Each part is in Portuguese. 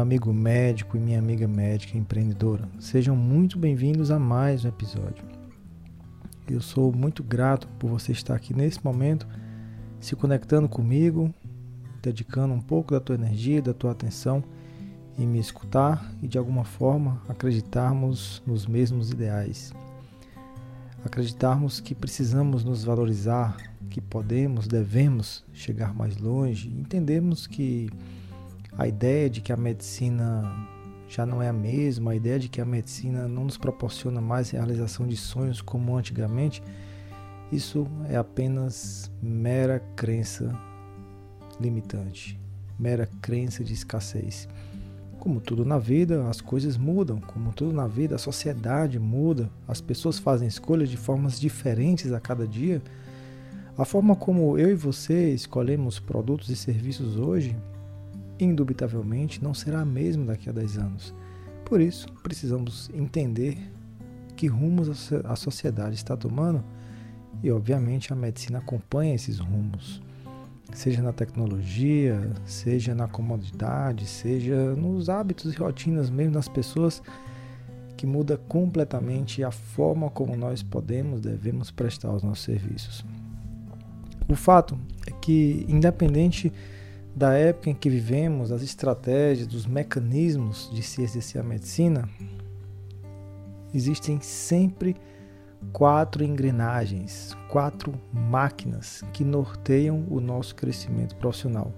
meu amigo médico e minha amiga médica empreendedora. Sejam muito bem-vindos a mais um episódio. Eu sou muito grato por você estar aqui nesse momento, se conectando comigo, dedicando um pouco da tua energia, da tua atenção em me escutar e de alguma forma acreditarmos nos mesmos ideais. Acreditarmos que precisamos nos valorizar, que podemos, devemos chegar mais longe, entendemos que a ideia de que a medicina já não é a mesma, a ideia de que a medicina não nos proporciona mais realização de sonhos como antigamente, isso é apenas mera crença limitante, mera crença de escassez. Como tudo na vida, as coisas mudam, como tudo na vida, a sociedade muda, as pessoas fazem escolhas de formas diferentes a cada dia. A forma como eu e você escolhemos produtos e serviços hoje indubitavelmente não será a mesma daqui a 10 anos. Por isso, precisamos entender que rumos a sociedade está tomando e, obviamente, a medicina acompanha esses rumos, seja na tecnologia, seja na comodidade, seja nos hábitos e rotinas mesmo das pessoas, que muda completamente a forma como nós podemos, devemos prestar os nossos serviços. O fato é que, independente da época em que vivemos, das estratégias, dos mecanismos de se exercer a medicina, existem sempre quatro engrenagens, quatro máquinas que norteiam o nosso crescimento profissional,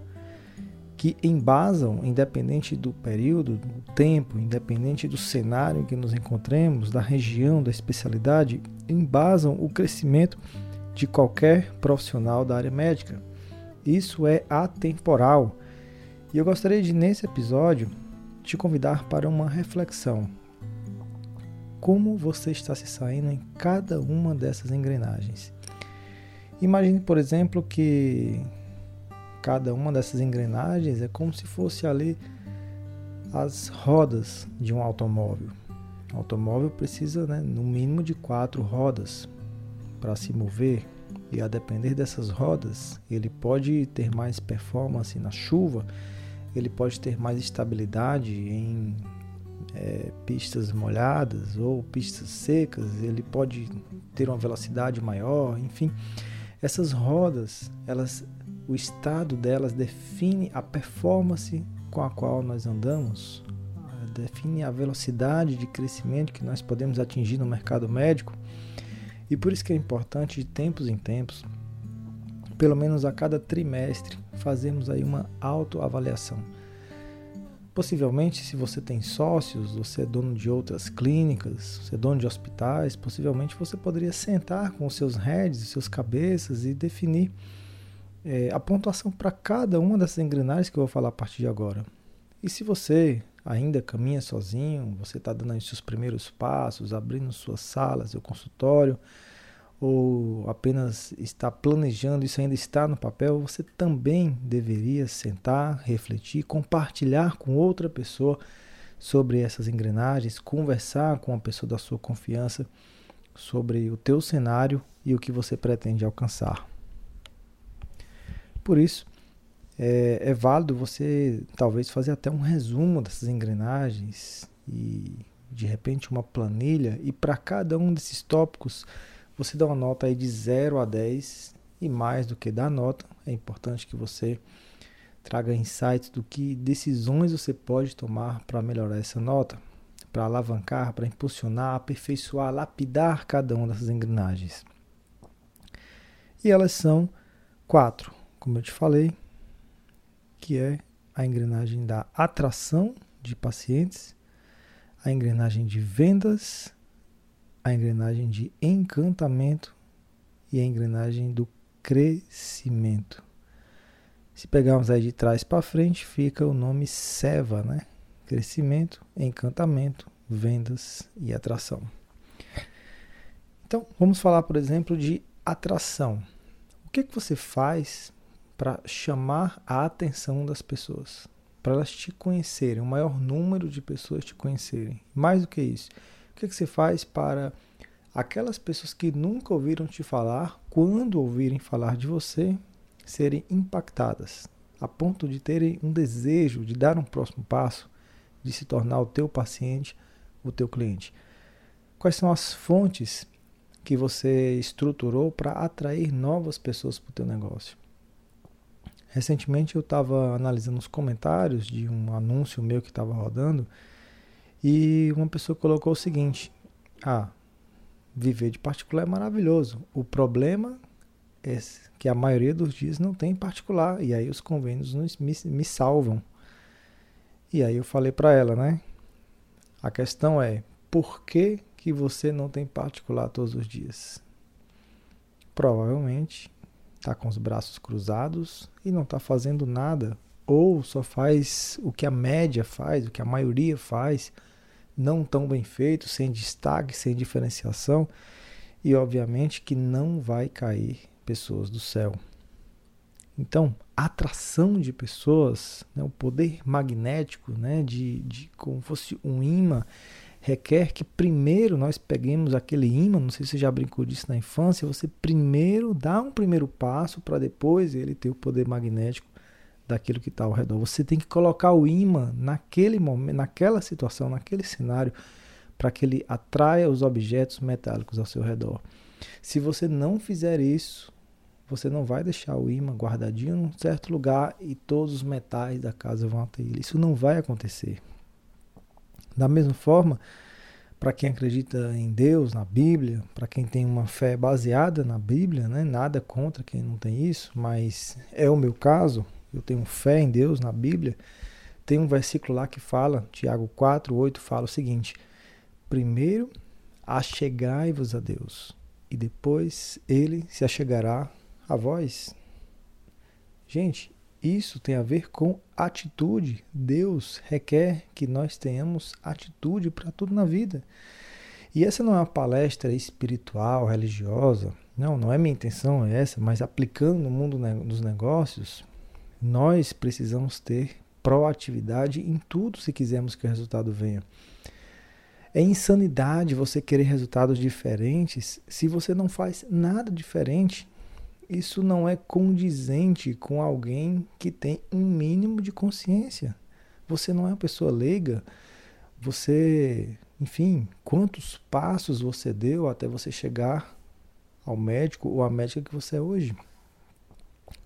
que embasam, independente do período, do tempo, independente do cenário em que nos encontremos, da região, da especialidade, embasam o crescimento de qualquer profissional da área médica. Isso é atemporal. E eu gostaria de, nesse episódio, te convidar para uma reflexão. Como você está se saindo em cada uma dessas engrenagens? Imagine, por exemplo, que cada uma dessas engrenagens é como se fosse ali as rodas de um automóvel. O automóvel precisa, né, no mínimo, de quatro rodas para se mover, e a depender dessas rodas, ele pode ter mais performance na chuva, ele pode ter mais estabilidade em é, pistas molhadas ou pistas secas, ele pode ter uma velocidade maior, enfim. Essas rodas, elas, o estado delas define a performance com a qual nós andamos, define a velocidade de crescimento que nós podemos atingir no mercado médico e por isso que é importante de tempos em tempos, pelo menos a cada trimestre, fazermos aí uma autoavaliação. Possivelmente, se você tem sócios, você é dono de outras clínicas, você é dono de hospitais, possivelmente você poderia sentar com os seus heads, seus cabeças e definir é, a pontuação para cada uma dessas engrenagens que eu vou falar a partir de agora. E se você ainda caminha sozinho, você está dando os seus primeiros passos, abrindo suas salas, seu consultório, ou apenas está planejando, isso ainda está no papel, você também deveria sentar, refletir, compartilhar com outra pessoa sobre essas engrenagens, conversar com uma pessoa da sua confiança sobre o teu cenário e o que você pretende alcançar. Por isso, é, é válido você talvez fazer até um resumo dessas engrenagens e de repente uma planilha e para cada um desses tópicos você dá uma nota aí de 0 a 10 e mais do que dar nota, é importante que você traga insights do que decisões você pode tomar para melhorar essa nota, para alavancar, para impulsionar, aperfeiçoar, lapidar cada uma dessas engrenagens. E elas são quatro, como eu te falei, que é a engrenagem da atração de pacientes, a engrenagem de vendas, a engrenagem de encantamento e a engrenagem do crescimento. Se pegarmos aí de trás para frente, fica o nome SEVA, né? Crescimento, encantamento, vendas e atração. Então, vamos falar, por exemplo, de atração. O que, que você faz para chamar a atenção das pessoas, para elas te conhecerem, o maior número de pessoas te conhecerem. Mais do que isso, o que, que você faz para aquelas pessoas que nunca ouviram te falar, quando ouvirem falar de você, serem impactadas, a ponto de terem um desejo de dar um próximo passo de se tornar o teu paciente, o teu cliente? Quais são as fontes que você estruturou para atrair novas pessoas para o teu negócio? Recentemente eu estava analisando os comentários de um anúncio meu que estava rodando e uma pessoa colocou o seguinte: Ah, viver de particular é maravilhoso. O problema é que a maioria dos dias não tem particular e aí os convênios me, me salvam. E aí eu falei para ela, né? A questão é por que, que você não tem particular todos os dias? Provavelmente está com os braços cruzados e não está fazendo nada, ou só faz o que a média faz, o que a maioria faz, não tão bem feito, sem destaque, sem diferenciação, e obviamente que não vai cair pessoas do céu. Então, a atração de pessoas, né, o poder magnético, né, de, de como fosse um imã, requer que primeiro nós peguemos aquele imã, não sei se você já brincou disso na infância, você primeiro dá um primeiro passo para depois ele ter o poder magnético daquilo que está ao redor. Você tem que colocar o imã naquele momento, naquela situação, naquele cenário, para que ele atraia os objetos metálicos ao seu redor. Se você não fizer isso, você não vai deixar o imã guardadinho em um certo lugar e todos os metais da casa vão até ele. Isso não vai acontecer. Da mesma forma, para quem acredita em Deus, na Bíblia, para quem tem uma fé baseada na Bíblia, né? nada contra quem não tem isso, mas é o meu caso, eu tenho fé em Deus, na Bíblia. Tem um versículo lá que fala, Tiago 4, 8, fala o seguinte: Primeiro achegai-vos a Deus, e depois ele se achegará a vós. Gente, isso tem a ver com atitude. Deus requer que nós tenhamos atitude para tudo na vida. E essa não é uma palestra espiritual, religiosa. Não, não é minha intenção é essa, mas aplicando no mundo dos negócios, nós precisamos ter proatividade em tudo se quisermos que o resultado venha. É insanidade você querer resultados diferentes se você não faz nada diferente isso não é condizente com alguém que tem um mínimo de consciência. Você não é uma pessoa leiga. Você, enfim, quantos passos você deu até você chegar ao médico ou à médica que você é hoje?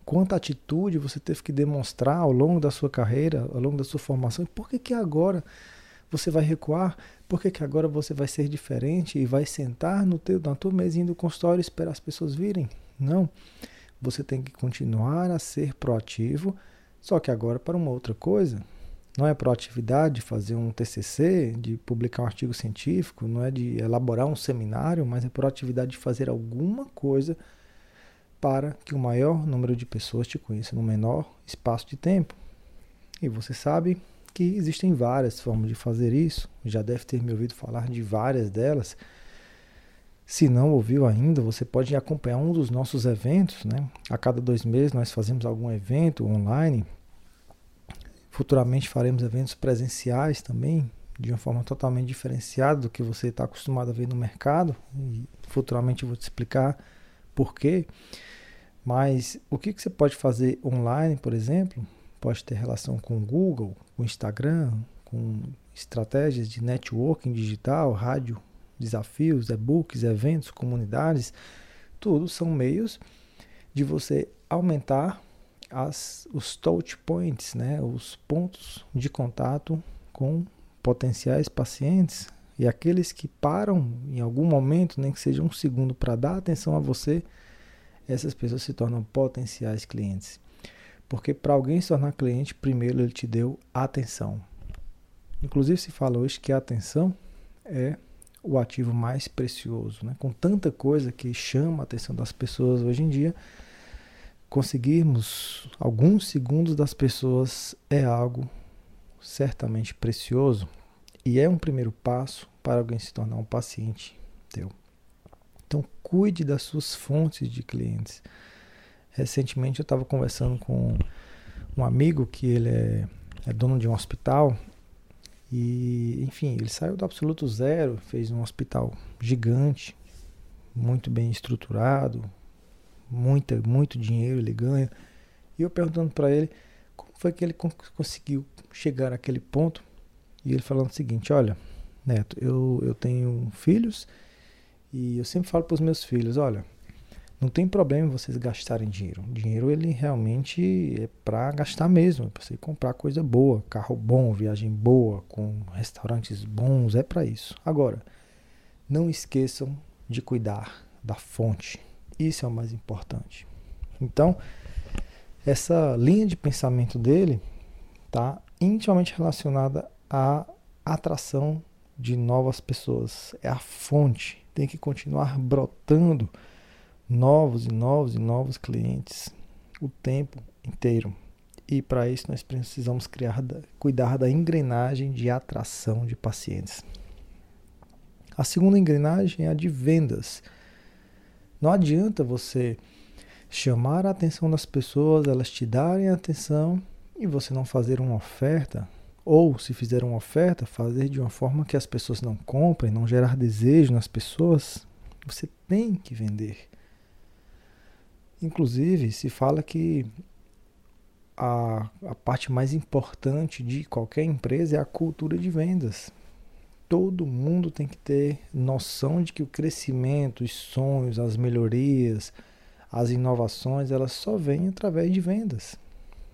Quanta atitude você teve que demonstrar ao longo da sua carreira, ao longo da sua formação? E por que, que agora você vai recuar? Por que, que agora você vai ser diferente e vai sentar no teu, na tua mesinha do consultório e esperar as pessoas virem? Não. Você tem que continuar a ser proativo, só que agora para uma outra coisa. Não é proatividade de fazer um TCC, de publicar um artigo científico, não é de elaborar um seminário, mas é proatividade de fazer alguma coisa para que o maior número de pessoas te conheça no menor espaço de tempo. E você sabe que existem várias formas de fazer isso, já deve ter me ouvido falar de várias delas. Se não ouviu ainda, você pode acompanhar um dos nossos eventos. Né? A cada dois meses nós fazemos algum evento online. Futuramente faremos eventos presenciais também, de uma forma totalmente diferenciada do que você está acostumado a ver no mercado. E futuramente eu vou te explicar por quê. Mas o que, que você pode fazer online, por exemplo, pode ter relação com o Google, com o Instagram, com estratégias de networking digital, rádio desafios, e-books, eventos, comunidades, tudo são meios de você aumentar as, os touch points, né, os pontos de contato com potenciais pacientes e aqueles que param em algum momento, nem que seja um segundo, para dar atenção a você, essas pessoas se tornam potenciais clientes. Porque para alguém se tornar cliente, primeiro ele te deu atenção. Inclusive se fala hoje que a atenção é o ativo mais precioso. Né? Com tanta coisa que chama a atenção das pessoas hoje em dia, conseguirmos alguns segundos das pessoas é algo certamente precioso e é um primeiro passo para alguém se tornar um paciente teu. Então, cuide das suas fontes de clientes. Recentemente eu estava conversando com um amigo que ele é, é dono de um hospital e, enfim, ele saiu do absoluto zero, fez um hospital gigante, muito bem estruturado, muita, muito dinheiro ele ganha. E eu perguntando para ele como foi que ele conseguiu chegar àquele ponto. e ele falando o seguinte: Olha, Neto, eu, eu tenho filhos e eu sempre falo para os meus filhos: Olha, não tem problema vocês gastarem dinheiro. Dinheiro ele realmente é para gastar mesmo, é para você comprar coisa boa, carro bom, viagem boa, com restaurantes bons, é para isso. Agora, não esqueçam de cuidar da fonte. Isso é o mais importante. Então, essa linha de pensamento dele está intimamente relacionada à atração de novas pessoas. É a fonte. Tem que continuar brotando novos e novos e novos clientes o tempo inteiro. E para isso nós precisamos criar, cuidar da engrenagem de atração de pacientes. A segunda engrenagem é a de vendas. Não adianta você chamar a atenção das pessoas, elas te darem atenção e você não fazer uma oferta, ou se fizer uma oferta, fazer de uma forma que as pessoas não comprem, não gerar desejo nas pessoas. Você tem que vender. Inclusive, se fala que a, a parte mais importante de qualquer empresa é a cultura de vendas. Todo mundo tem que ter noção de que o crescimento, os sonhos, as melhorias, as inovações, elas só vêm através de vendas.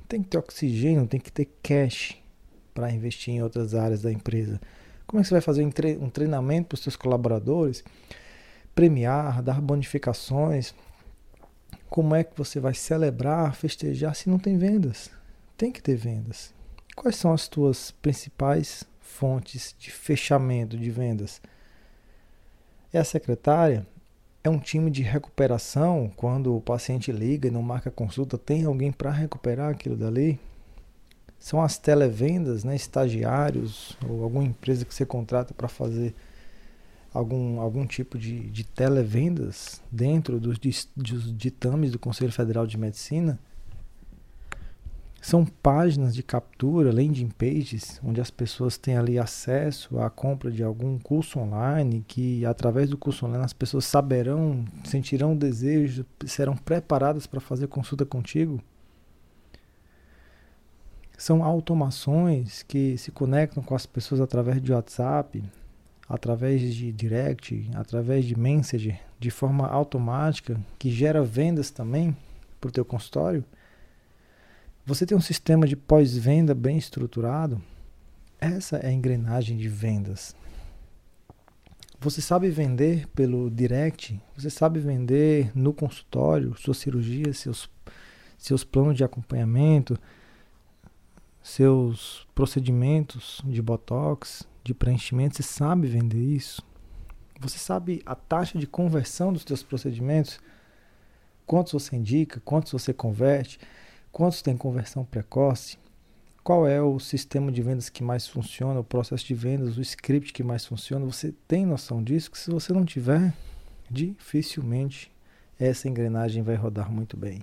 Tem que ter oxigênio, tem que ter cash para investir em outras áreas da empresa. Como é que você vai fazer um treinamento para os seus colaboradores? Premiar, dar bonificações, como é que você vai celebrar, festejar se não tem vendas? Tem que ter vendas. Quais são as tuas principais fontes de fechamento de vendas? É a secretária? É um time de recuperação? Quando o paciente liga e não marca consulta, tem alguém para recuperar aquilo dali? São as televendas, né? estagiários ou alguma empresa que você contrata para fazer algum, algum tipo de, de televendas dentro dos, dos ditames do Conselho Federal de Medicina, são páginas de captura, landing pages, onde as pessoas têm ali acesso à compra de algum curso online, que através do curso online as pessoas saberão, sentirão desejo, serão preparadas para fazer consulta contigo. São automações que se conectam com as pessoas através de WhatsApp, através de direct, através de message, de forma automática, que gera vendas também para o teu consultório, você tem um sistema de pós-venda bem estruturado, essa é a engrenagem de vendas. Você sabe vender pelo direct, você sabe vender no consultório, sua cirurgia, seus, seus planos de acompanhamento, seus procedimentos de botox, de preenchimento, você sabe vender isso? Você sabe a taxa de conversão dos seus procedimentos? Quantos você indica? Quantos você converte? Quantos tem conversão precoce? Qual é o sistema de vendas que mais funciona, o processo de vendas, o script que mais funciona? Você tem noção disso? Que se você não tiver, dificilmente essa engrenagem vai rodar muito bem.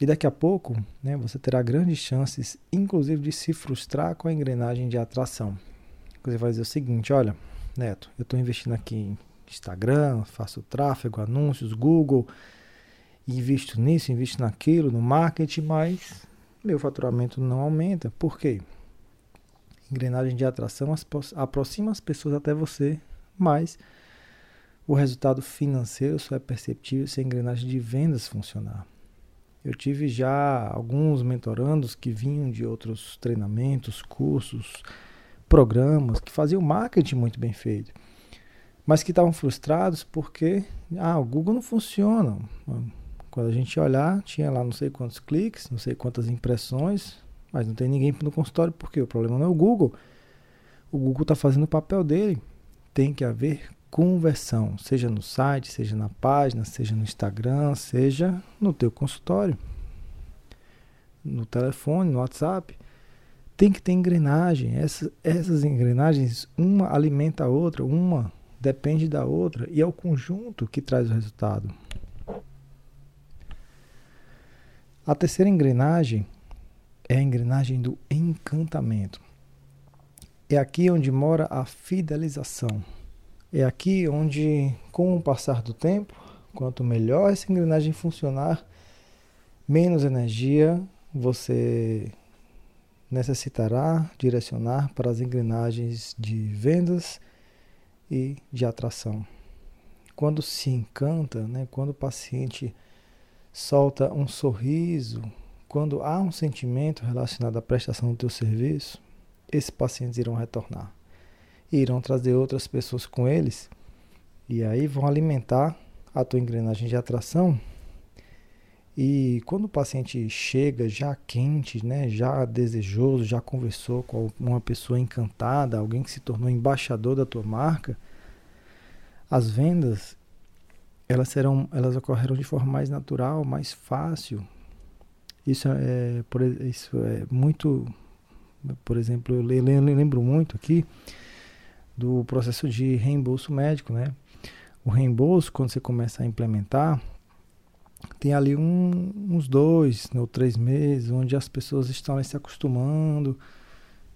E daqui a pouco, né, você terá grandes chances, inclusive, de se frustrar com a engrenagem de atração. Você vai dizer o seguinte: olha, Neto, eu estou investindo aqui em Instagram, faço tráfego, anúncios, Google, invisto nisso, invisto naquilo, no marketing, mas meu faturamento não aumenta. Por quê? Engrenagem de atração aproxima as pessoas até você, mas o resultado financeiro só é perceptível se a engrenagem de vendas funcionar. Eu tive já alguns mentorandos que vinham de outros treinamentos, cursos, programas, que faziam marketing muito bem feito, mas que estavam frustrados porque ah, o Google não funciona. Quando a gente olhar, tinha lá não sei quantos cliques, não sei quantas impressões, mas não tem ninguém no consultório porque o problema não é o Google. O Google está fazendo o papel dele. Tem que haver conversão, seja no site, seja na página, seja no Instagram, seja no teu consultório, no telefone, no WhatsApp. Tem que ter engrenagem. Essas, essas engrenagens, uma alimenta a outra, uma depende da outra e é o conjunto que traz o resultado. A terceira engrenagem é a engrenagem do encantamento. É aqui onde mora a fidelização. É aqui onde, com o passar do tempo, quanto melhor essa engrenagem funcionar, menos energia você necessitará direcionar para as engrenagens de vendas e de atração. Quando se encanta, né, quando o paciente solta um sorriso, quando há um sentimento relacionado à prestação do teu serviço, esses pacientes irão retornar. E irão trazer outras pessoas com eles e aí vão alimentar a tua engrenagem de atração e quando o paciente chega já quente, né, já desejoso, já conversou com uma pessoa encantada, alguém que se tornou embaixador da tua marca, as vendas elas serão, elas ocorrerão de forma mais natural, mais fácil. Isso é, por, isso é muito, por exemplo, eu lembro muito aqui do processo de reembolso médico, né? O reembolso, quando você começa a implementar, tem ali um, uns dois ou três meses, onde as pessoas estão se acostumando.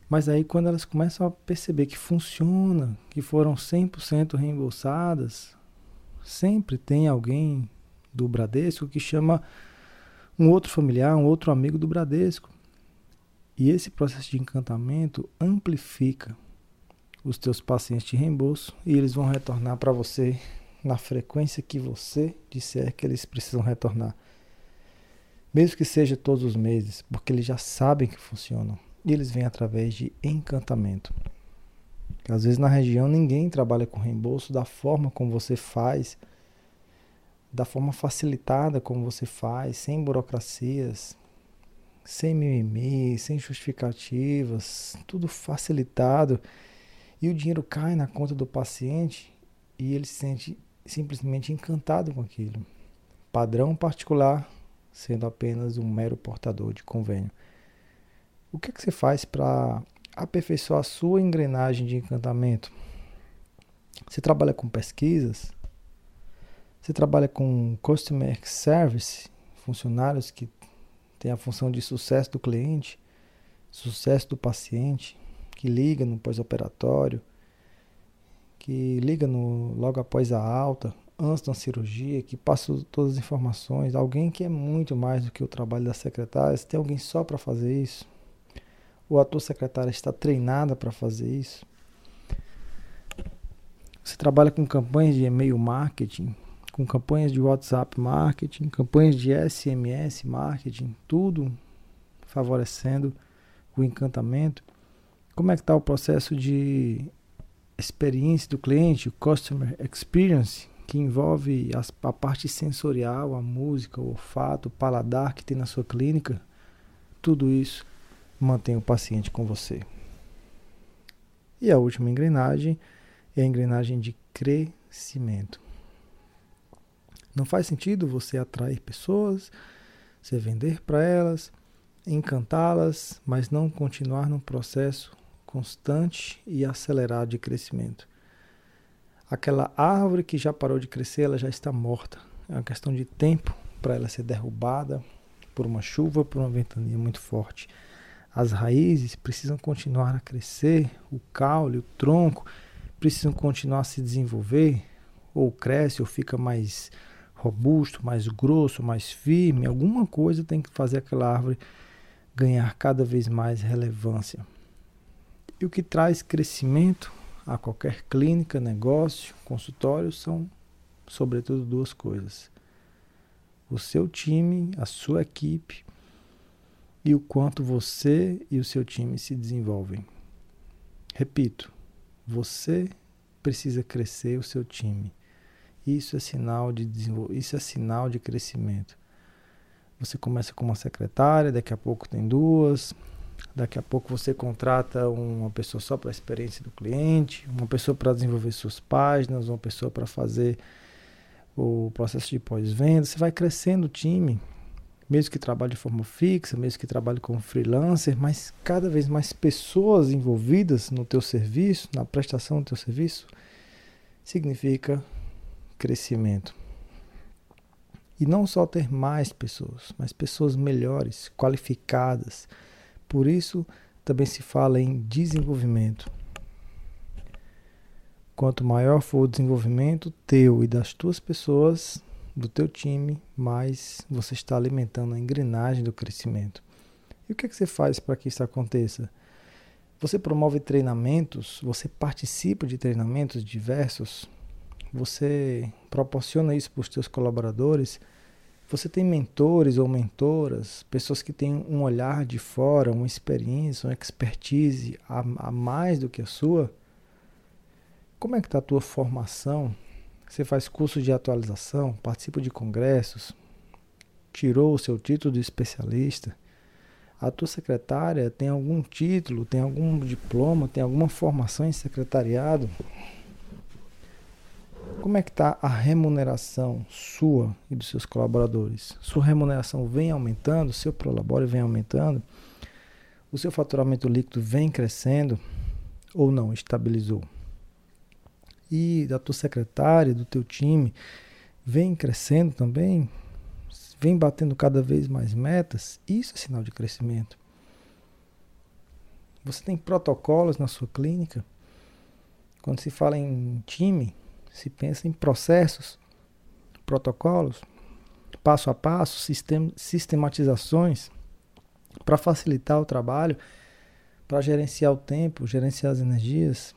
Mas aí quando elas começam a perceber que funciona, que foram 100% reembolsadas, sempre tem alguém do Bradesco que chama um outro familiar, um outro amigo do Bradesco. E esse processo de encantamento amplifica os teus pacientes de reembolso e eles vão retornar para você na frequência que você disser que eles precisam retornar. Mesmo que seja todos os meses, porque eles já sabem que funcionam. E eles vêm através de encantamento. Às vezes na região ninguém trabalha com reembolso da forma como você faz, da forma facilitada como você faz, sem burocracias, sem mimimi, sem justificativas, tudo facilitado. E o dinheiro cai na conta do paciente e ele se sente simplesmente encantado com aquilo. Padrão particular, sendo apenas um mero portador de convênio. O que, é que você faz para aperfeiçoar a sua engrenagem de encantamento? Você trabalha com pesquisas? Você trabalha com Customer Service, funcionários que têm a função de sucesso do cliente, sucesso do paciente, que liga no pós-operatório, que liga no, logo após a alta, antes da cirurgia, que passa todas as informações, alguém que é muito mais do que o trabalho da secretária, se tem alguém só para fazer isso, ou a tua secretária está treinada para fazer isso. Você trabalha com campanhas de e-mail marketing, com campanhas de WhatsApp marketing, campanhas de SMS marketing, tudo favorecendo o encantamento. Como é que está o processo de experiência do cliente, o customer experience, que envolve as, a parte sensorial, a música, o olfato, o paladar que tem na sua clínica, tudo isso mantém o paciente com você. E a última engrenagem é a engrenagem de crescimento. Não faz sentido você atrair pessoas, você vender para elas, encantá-las, mas não continuar no processo constante e acelerado de crescimento. Aquela árvore que já parou de crescer, ela já está morta. É uma questão de tempo para ela ser derrubada por uma chuva, por uma ventania muito forte. As raízes precisam continuar a crescer, o caule, o tronco precisam continuar a se desenvolver, ou cresce ou fica mais robusto, mais grosso, mais firme. Alguma coisa tem que fazer aquela árvore ganhar cada vez mais relevância. E o que traz crescimento a qualquer clínica, negócio, consultório são, sobretudo, duas coisas: o seu time, a sua equipe e o quanto você e o seu time se desenvolvem. Repito, você precisa crescer o seu time. Isso é sinal de isso é sinal de crescimento. Você começa com uma secretária, daqui a pouco tem duas, Daqui a pouco você contrata uma pessoa só para a experiência do cliente, uma pessoa para desenvolver suas páginas, uma pessoa para fazer o processo de pós-venda. Você vai crescendo o time, mesmo que trabalhe de forma fixa, mesmo que trabalhe como freelancer, mas cada vez mais pessoas envolvidas no teu serviço, na prestação do teu serviço, significa crescimento. E não só ter mais pessoas, mas pessoas melhores, qualificadas, por isso também se fala em desenvolvimento. Quanto maior for o desenvolvimento teu e das tuas pessoas, do teu time, mais você está alimentando a engrenagem do crescimento. E o que, é que você faz para que isso aconteça? Você promove treinamentos, você participa de treinamentos diversos, você proporciona isso para os seus colaboradores, você tem mentores ou mentoras, pessoas que têm um olhar de fora, uma experiência, uma expertise a, a mais do que a sua. Como é que está a tua formação? Você faz cursos de atualização, participa de congressos, tirou o seu título de especialista, a tua secretária tem algum título, tem algum diploma, tem alguma formação em secretariado? Como é que está a remuneração sua e dos seus colaboradores? Sua remuneração vem aumentando, seu prolabore vem aumentando, o seu faturamento líquido vem crescendo ou não, estabilizou? E da tua secretária, do teu time, vem crescendo também? vem batendo cada vez mais metas, isso é sinal de crescimento. Você tem protocolos na sua clínica. Quando se fala em time, se pensa em processos, protocolos, passo a passo, sistem, sistematizações para facilitar o trabalho, para gerenciar o tempo, gerenciar as energias.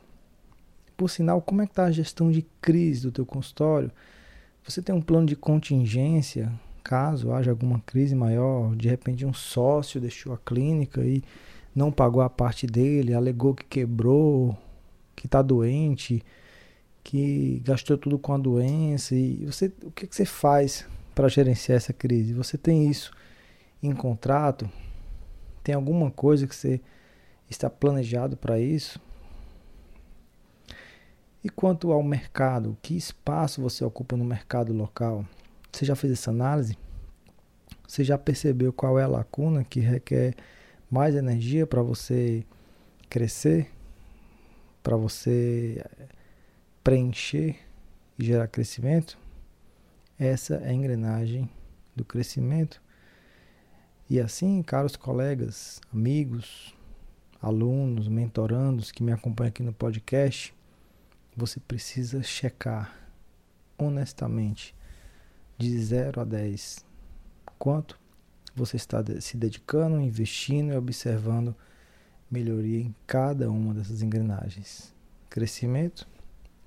Por sinal, como é que está a gestão de crise do teu consultório? Você tem um plano de contingência caso haja alguma crise maior, de repente um sócio deixou a clínica e não pagou a parte dele, alegou que quebrou, que está doente, que gastou tudo com a doença e você, o que, que você faz para gerenciar essa crise? Você tem isso em contrato? Tem alguma coisa que você está planejado para isso? E quanto ao mercado, que espaço você ocupa no mercado local? Você já fez essa análise? Você já percebeu qual é a lacuna que requer mais energia para você crescer? Para você eh, preencher e gerar crescimento? Essa é a engrenagem do crescimento. E assim, caros colegas, amigos, alunos, mentorandos que me acompanham aqui no podcast, você precisa checar honestamente de 0 a 10. Quanto você está se dedicando, investindo e observando melhoria em cada uma dessas engrenagens: crescimento,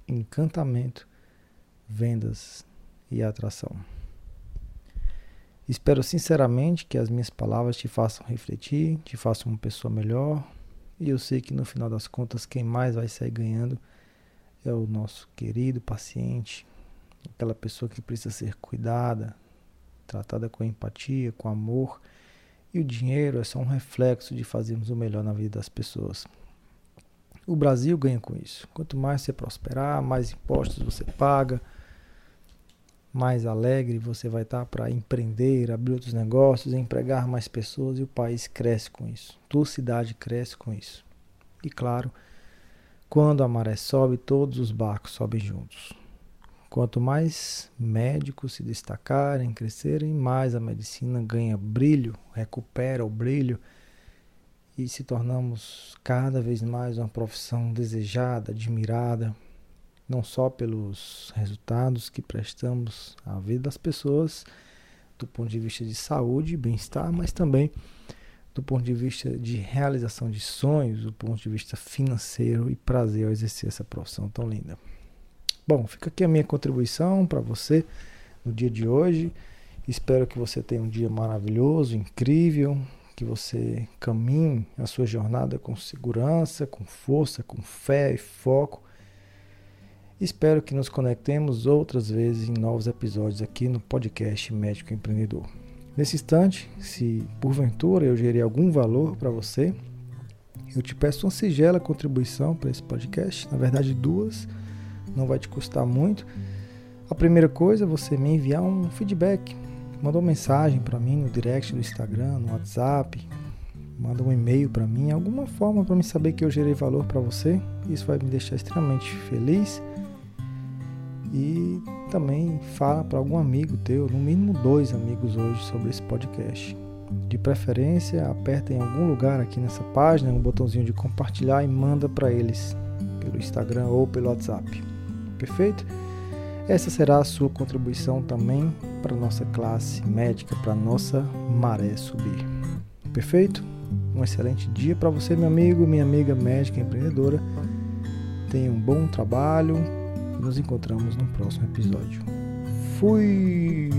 encantamento, vendas e atração. Espero sinceramente que as minhas palavras te façam refletir, te façam uma pessoa melhor. E eu sei que no final das contas, quem mais vai sair ganhando é o nosso querido paciente, aquela pessoa que precisa ser cuidada, tratada com empatia, com amor. E o dinheiro é só um reflexo de fazermos o melhor na vida das pessoas. O Brasil ganha com isso. Quanto mais você prosperar, mais impostos você paga, mais alegre você vai estar para empreender, abrir outros negócios, empregar mais pessoas e o país cresce com isso. Tua cidade cresce com isso. E claro, quando a maré sobe, todos os barcos sobem juntos. Quanto mais médicos se destacarem, crescerem, mais a medicina ganha brilho, recupera o brilho e se tornamos cada vez mais uma profissão desejada, admirada, não só pelos resultados que prestamos à vida das pessoas, do ponto de vista de saúde e bem-estar, mas também do ponto de vista de realização de sonhos, do ponto de vista financeiro e prazer ao exercer essa profissão tão linda. Bom, fica aqui a minha contribuição para você no dia de hoje. Espero que você tenha um dia maravilhoso, incrível, que você caminhe a sua jornada com segurança, com força, com fé e foco. Espero que nos conectemos outras vezes em novos episódios aqui no podcast Médico Empreendedor. Nesse instante, se porventura eu gerei algum valor para você, eu te peço uma singela contribuição para esse podcast, na verdade duas não vai te custar muito. A primeira coisa é você me enviar um feedback. Manda uma mensagem para mim no direct do Instagram, no WhatsApp, manda um e-mail para mim, alguma forma para me saber que eu gerei valor para você. Isso vai me deixar extremamente feliz. E também fala para algum amigo teu, no mínimo dois amigos hoje sobre esse podcast. De preferência, aperta em algum lugar aqui nessa página um botãozinho de compartilhar e manda para eles pelo Instagram ou pelo WhatsApp. Perfeito? Essa será a sua contribuição também para a nossa classe médica, para a nossa maré subir. Perfeito? Um excelente dia para você, meu amigo, minha amiga médica empreendedora. Tenha um bom trabalho. Nos encontramos no próximo episódio. Fui!